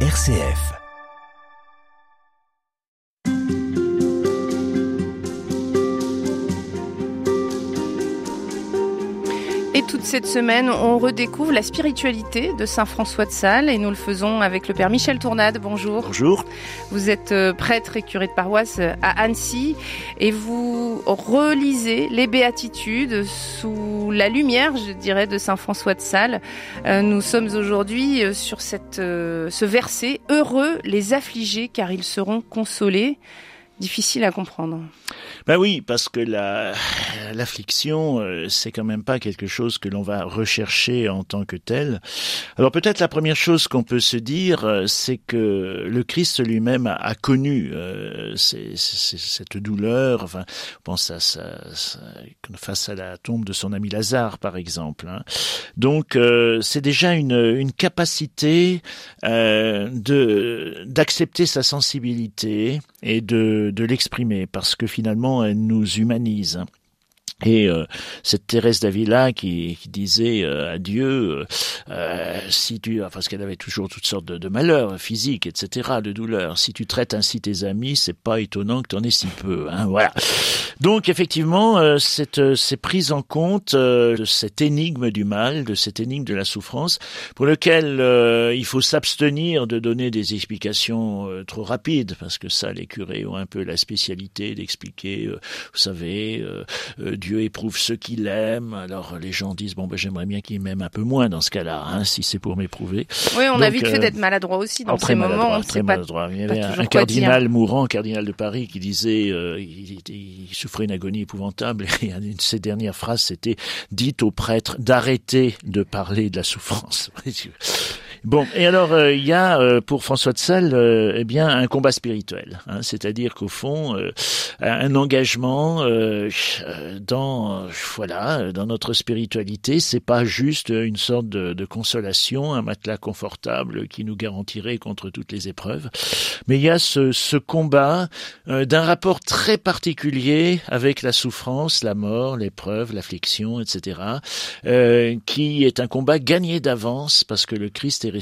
RCF. Toute cette semaine, on redécouvre la spiritualité de Saint François de Sales et nous le faisons avec le Père Michel Tournade. Bonjour. Bonjour. Vous êtes euh, prêtre et curé de paroisse à Annecy et vous relisez les béatitudes sous la lumière, je dirais, de Saint François de Sales. Euh, nous sommes aujourd'hui euh, sur cette, ce verset Heureux les affligés car ils seront consolés. Difficile à comprendre. Ben oui, parce que la l'affliction, euh, c'est quand même pas quelque chose que l'on va rechercher en tant que tel. Alors peut-être la première chose qu'on peut se dire, euh, c'est que le Christ lui-même a, connu euh, cette douleur. Enfin, pense à sa, face à la tombe de son ami Lazare, par exemple. Hein. Donc c'est déjà une, une capacité de d'accepter sa sensibilité et de, de l'exprimer, parce que finalement elle nous humanise. Et euh, cette Thérèse d'Avila qui, qui, disait euh, à Dieu, euh, si tu, parce qu'elle avait toujours toutes sortes de, malheurs physiques, etc., de douleurs, si tu traites ainsi tes amis, c'est pas étonnant que tu en aies si peu. Hein, voilà. Donc effectivement, cette, ces prises en compte de cette énigme du mal, de cette énigme de la souffrance, pour lequel il faut s'abstenir de donner des explications trop rapides, parce que ça, les curés ont un peu la spécialité d'expliquer, vous savez, Dieu éprouve ceux qu'il aime. Alors les gens disent bon ben j'aimerais bien qu'il m'aime un peu moins dans ce cas-là, hein, si c'est pour m'éprouver. Oui, on a vite fait euh, d'être maladroit aussi dans ces moments. très maladroit. Il y avait un, cardinal mourant, cardinal de Paris, qui disait euh, il, il, souffrait une agonie épouvantable et une de ses dernières phrases c'était dites au prêtre d'arrêter de parler de la souffrance. Bon, et alors euh, il y a euh, pour François de Sales euh, eh bien un combat spirituel, hein, c'est-à-dire qu'au fond un engagement dans voilà dans notre spiritualité, c'est pas juste une sorte de, de, consolation, un matelas confortable qui nous garantirait contre toutes les épreuves, mais il y a ce, ce combat d'un rapport très particulier avec la souffrance, la mort, l'épreuve, l'affliction, etc., qui est un combat gagné d'avance parce que le Christ est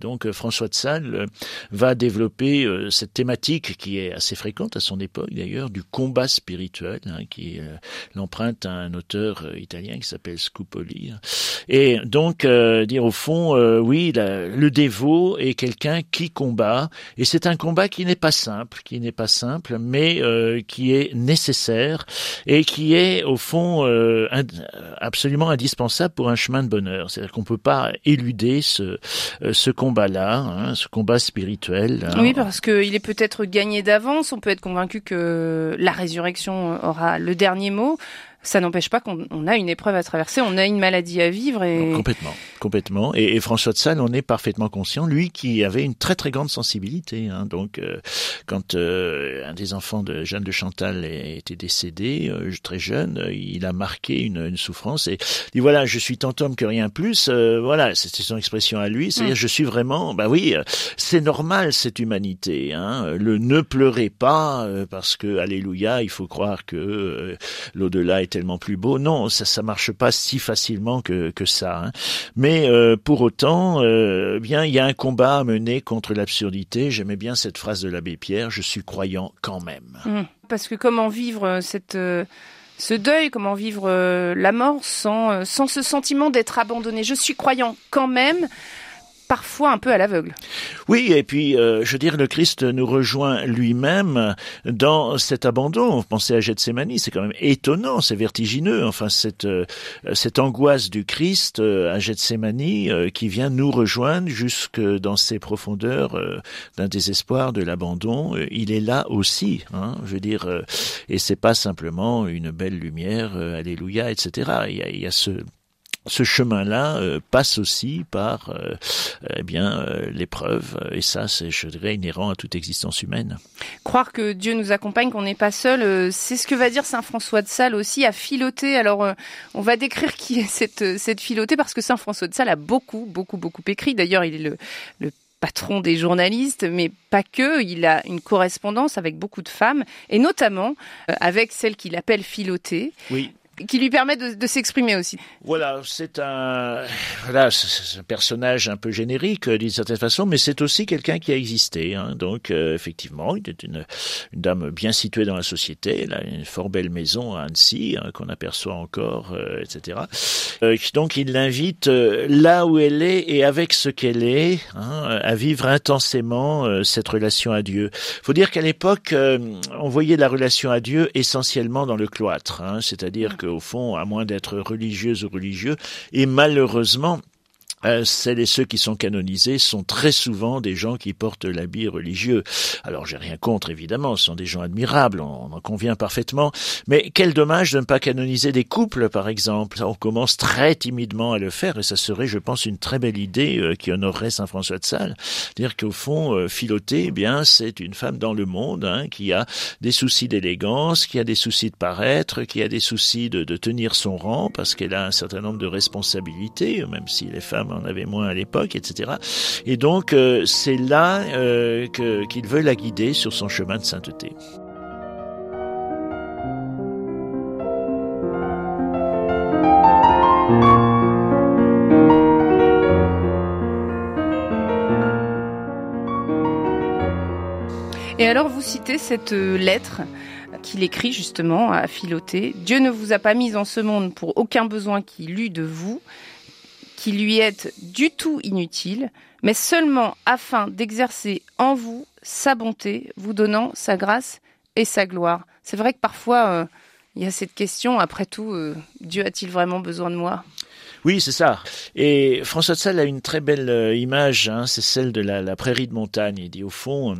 Donc euh, François de Sales euh, va développer euh, cette thématique qui est assez fréquente à son époque d'ailleurs, du combat spirituel, hein, qui l'emprunte à un auteur italien qui s'appelle Scupoli. Et donc dire au fond, oui, le dévot est quelqu'un qui combat, et c'est un combat qui n'est pas simple, qui n'est pas simple, mais qui est nécessaire et qui est au fond absolument indispensable pour un chemin de bonheur. C'est-à-dire qu'on peut pas éluder ce, euh, ce combat-là, hein, ce combat spirituel. Hein. Oui, parce qu'il est peut-être gagné d'avance. On peut être convaincu que la résurrection aura le dernier mot ça n'empêche pas qu'on a une épreuve à traverser, on a une maladie à vivre. Et... Complètement, complètement. Et, François de Sales en est parfaitement conscient, lui qui avait une très très grande sensibilité. Hein. Donc, euh, quand euh, un des enfants de Jeanne de Chantal était décédé, euh, très jeune, il a marqué une, une, souffrance et dit voilà, je suis tant homme que rien plus. voilà, c'était son expression à lui. C'est-à-dire, mm. je suis vraiment, bah oui, c'est normal cette humanité. Hein. Le ne pleurez pas parce que, alléluia, il faut croire que l'au-delà est tellement plus beau. Non, ça ça marche pas si facilement que ça. Hein. Mais euh, pour autant, euh, bien il y a un combat à mener contre l'absurdité. J'aimais bien cette phrase de l'abbé Pierre. Je suis croyant quand même. Mmh. Parce que comment vivre euh, ce deuil, comment vivre la mort sans, sans ce sentiment d'être abandonné? Je suis croyant quand même, parfois un peu à l'aveugle. Oui, et puis, euh, je veux dire, le Christ nous rejoint lui-même dans cet abandon. Pensez à Gethsemane, c'est quand même étonnant, c'est vertigineux. Enfin, cette, euh, cette angoisse du Christ euh, à Gethsemane qui vient nous rejoindre jusque dans ces profondeurs d'un désespoir, de l'abandon. il est là aussi, hein, je veux dire, et c'est pas simplement une belle lumière, alléluia, etc. Il y a, il y a ce ce chemin-là euh, passe aussi par euh, eh bien euh, l'épreuve et ça c'est je dirais inhérent à toute existence humaine. Croire que Dieu nous accompagne qu'on n'est pas seul, c'est ce que va dire saint François de Sales aussi à filoter. Alors on va décrire qui est cette cette filotée parce que saint François de Sales a beaucoup beaucoup beaucoup écrit. D'ailleurs, il est le, le patron des journalistes, mais pas que. Il a une correspondance avec beaucoup de femmes, et notamment avec celle qu'il appelle Philotée. Oui. Qui lui permet de, de s'exprimer aussi. Voilà, c'est un, voilà, un personnage un peu générique d'une certaine façon, mais c'est aussi quelqu'un qui a existé. Hein. Donc, euh, effectivement, il est une, une, dame bien située dans la société. Elle a une fort belle maison à Annecy hein, qu'on aperçoit encore, euh, etc. Euh, donc, il l'invite là où elle est et avec ce qu'elle est hein, à vivre intensément cette relation à Dieu. Faut dire qu'à l'époque, on voyait la relation à Dieu essentiellement dans le cloître, c'est-à-dire qu'au fond, à moins d'être religieuse ou religieux, et malheureusement, euh, celles et ceux qui sont canonisés sont très souvent des gens qui portent l'habit religieux. Alors j'ai rien contre évidemment, ce sont des gens admirables, on, en convient parfaitement, mais quel dommage de ne pas canoniser des couples par exemple. On commence très timidement à le faire et ça serait je pense une très belle idée euh, qui honorerait Saint François de Sales. Dire qu'au fond euh, eh bien c'est une femme dans le monde hein, qui a des soucis d'élégance, qui a des soucis de paraître, qui a des soucis de, de tenir son rang parce qu'elle a un certain nombre de responsabilités, même si les femmes on en avait moins à l'époque, etc. Et donc euh, c'est là euh, qu'il veut la guider sur son chemin de sainteté. Et alors vous citez cette euh, lettre qu'il écrit justement à Philoté. Dieu ne vous a pas mis en ce monde pour aucun besoin qu'il eût de vous, qui lui est du tout inutile, mais seulement afin d'exercer en vous sa bonté, vous donnant sa grâce et sa gloire. C'est vrai que parfois, euh, il y a cette question, après tout, euh, Dieu a-t-il vraiment besoin de moi? Oui, c'est ça. Et François de Sales a une très belle euh, image, hein, c'est celle de la, la, prairie de montagne. Il dit au fond,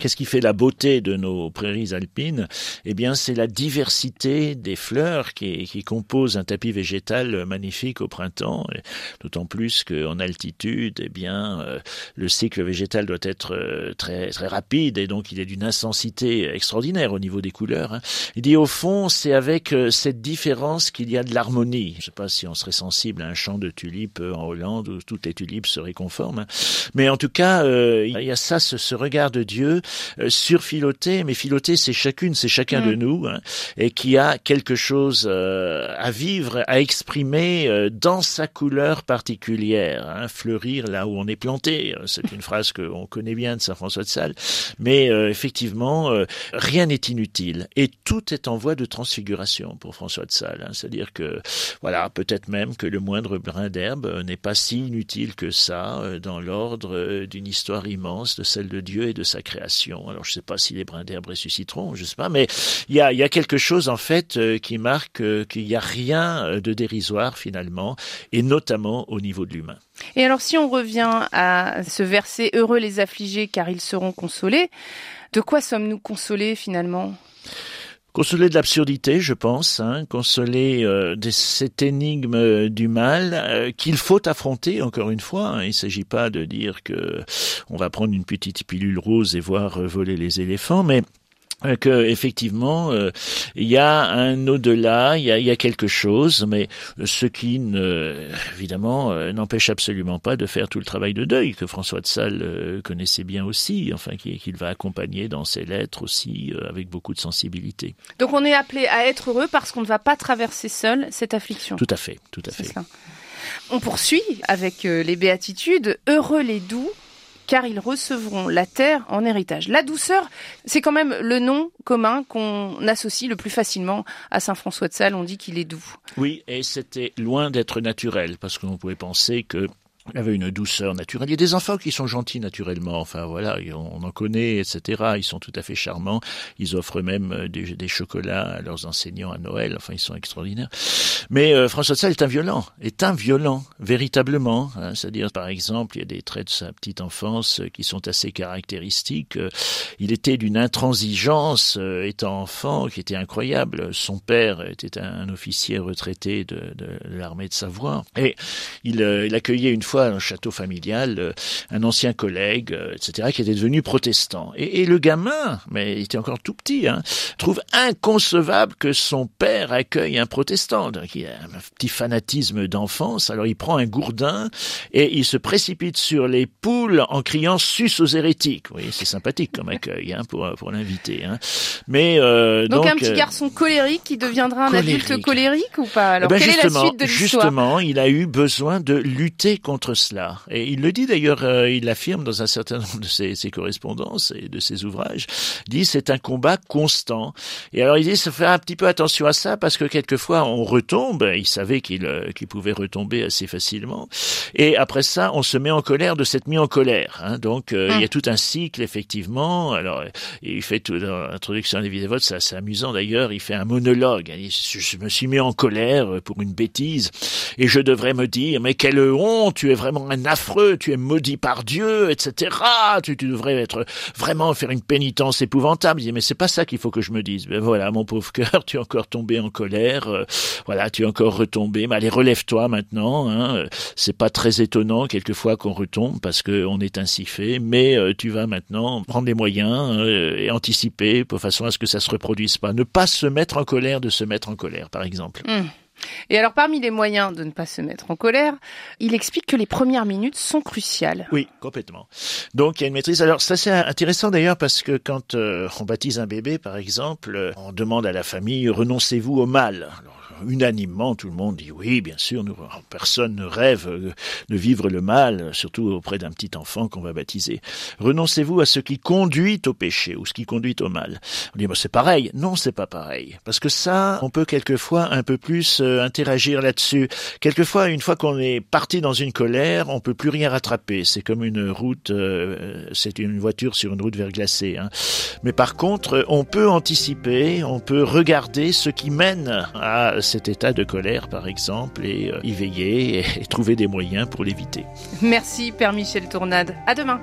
Qu'est-ce qui fait la beauté de nos prairies alpines? Eh bien, c'est la diversité des fleurs qui, qui, composent un tapis végétal magnifique au printemps. D'autant plus qu'en altitude, eh bien, euh, le cycle végétal doit être euh, très très rapide et donc il est d'une intensité extraordinaire au niveau des couleurs. Hein. Il dit au fond, c'est avec euh, cette différence qu'il y a de l'harmonie. Je ne sais pas si on serait sensible à un champ de tulipes en Hollande où toutes les tulipes seraient conformes, hein. mais en tout cas, il y a ça, ce, ce regard de Dieu euh, sur Philoté, mais Philoté c'est chacune, c'est chacun de mm. nous, hein, et qui a quelque chose euh, à vivre, à exprimer euh, dans sa couleur particulière, hein, fleurir là où on est planté. C'est une phrase qu'on connaît bien de Saint François de Sales, mais effectivement, rien n'est inutile et tout est en voie de transfiguration pour François de Sales. Hein. C'est-à-dire que, voilà, peut-être même que le moindre brin d'herbe n'est pas si inutile que ça dans l'ordre d'une histoire immense de celle de Dieu et de sa création. Alors je ne sais pas si les brins d'herbe ressusciteront, je ne sais pas, mais il y a, quelque chose en fait euh, qui marque euh, qu'il n'y a rien euh, de dérisoire finalement, et notamment au niveau de l'humain. Et alors si on revient à ce verset Heureux les affligés car ils seront consolés, de quoi sommes-nous consolés finalement? Consoler de l'absurdité, je pense, hein, consoler euh, de cette énigme du mal euh, qu'il faut affronter. Encore une fois, hein. il ne s'agit pas de dire que on va prendre une petite pilule rose et voir voler les éléphants, mais euh, que effectivement euh, il y a un au-delà, il y a, y a, quelque chose, mais ce qui ne, évidemment euh, n'empêche absolument pas de faire tout le travail de deuil que François de Sales connaissait bien aussi, enfin qu'il va accompagner dans ses lettres aussi avec beaucoup de sensibilité. Donc on est appelé à être heureux parce qu'on ne va pas traverser seul cette affliction. Tout à fait, tout à fait. On poursuit avec les béatitudes, heureux les doux car ils recevront la terre en héritage. La douceur, c'est quand même le nom commun qu'on associe le plus facilement à Saint François de Sales. On dit qu'il est doux. Oui, et c'était loin d'être naturel, parce qu'on pouvait penser que il avait une douceur naturelle. Il y a des enfants qui sont gentils naturellement, enfin voilà, on en connaît, etc. Ils sont tout à fait charmants. Ils offrent même euh, des, chocolats à leurs enseignants à Noël. Enfin, ils sont extraordinaires. Mais euh, François de est un violent, est un violent, véritablement. Hein. C'est-à-dire, par exemple, il y a des traits de sa petite enfance euh, qui sont assez caractéristiques. Il était d'une intransigeance, étant enfant, qui était incroyable. Son père était un officier retraité de, l'armée de Savoie. Et il accueillait une fois fois, le château familial, un ancien collègue, etc., qui était devenu protestant. Et, le gamin, mais il était encore tout petit, hein, trouve inconcevable que son père accueille un protestant. Donc, il a un petit fanatisme d'enfance. Alors, il prend un gourdin et il se précipite sur les poules en criant sus aux hérétiques. Oui, c'est sympathique comme accueil hein, pour pour l'inviter. Hein. Mais euh, donc, un petit euh, garçon colérique qui deviendra un adulte colérique ou pas Alors? Eh ben quelle est la suite de l'histoire? Justement, il a eu besoin de lutter contre cela et il le dit d'ailleurs, euh, il l'affirme dans un certain nombre de ses, ses, correspondances et de ses ouvrages. Il dit c'est un combat constant. Et alors il dit se faire un petit peu attention à ça parce que quelquefois on retombe. Il savait qu'il qu'il pouvait retomber assez facilement. Et après ça, on se met en colère de cette mise en colère. Hein. Donc il y a hum. tout un cycle effectivement. Alors il fait tout dans l'introduction des vidéos, c'est amusant d'ailleurs. Il fait un monologue. Il dit, je me suis mis en colère pour une bêtise et je devrais me dire mais quelle honte, tu es vraiment un affreux, tu es maudit par Dieu, etc. Tu, tu devrais être vraiment faire une pénitence épouvantable. Il dit mais c'est pas ça qu'il faut que je me dise. Ben voilà, mon pauvre cœur, tu es encore tombé en colère. Euh, voilà, tu es encore retombé. Mais allez, relève-toi maintenant. Hein. C'est pas très étonnant quelquefois qu'on retombe parce qu'on est ainsi fait, mais euh, tu vas maintenant prendre les moyens euh, et anticiper de façon à ce que ça se reproduise pas. Ne pas se mettre en colère de se mettre en colère, par exemple. Hum. Et alors, parmi les moyens de ne pas se mettre en colère, il explique que les premières minutes sont cruciales. Oui, complètement. Donc, il y a une maîtrise. Alors, ça c'est intéressant d'ailleurs parce que quand euh, on baptise un bébé, par exemple, on demande à la famille renoncez-vous au mal unanimement, tout le monde dit oui, bien sûr, personne ne rêve de vivre le mal, surtout auprès d'un petit enfant qu'on va baptiser. Renoncez-vous à ce qui conduit au péché ou ce qui conduit au mal. On dit, c'est pareil. Non, c'est pas pareil. Parce que ça, on peut quelquefois un peu plus euh, interagir là-dessus. Quelquefois, une fois qu'on est parti dans une colère, on peut plus rien rattraper. C'est comme une route, euh, c'est une voiture sur une route verglacée. Hein. Mais par contre, on peut anticiper, on peut regarder ce qui mène à cet état de colère, par exemple, et euh, y veiller et trouver des moyens pour l'éviter. Merci, Père Michel Tournade. À demain.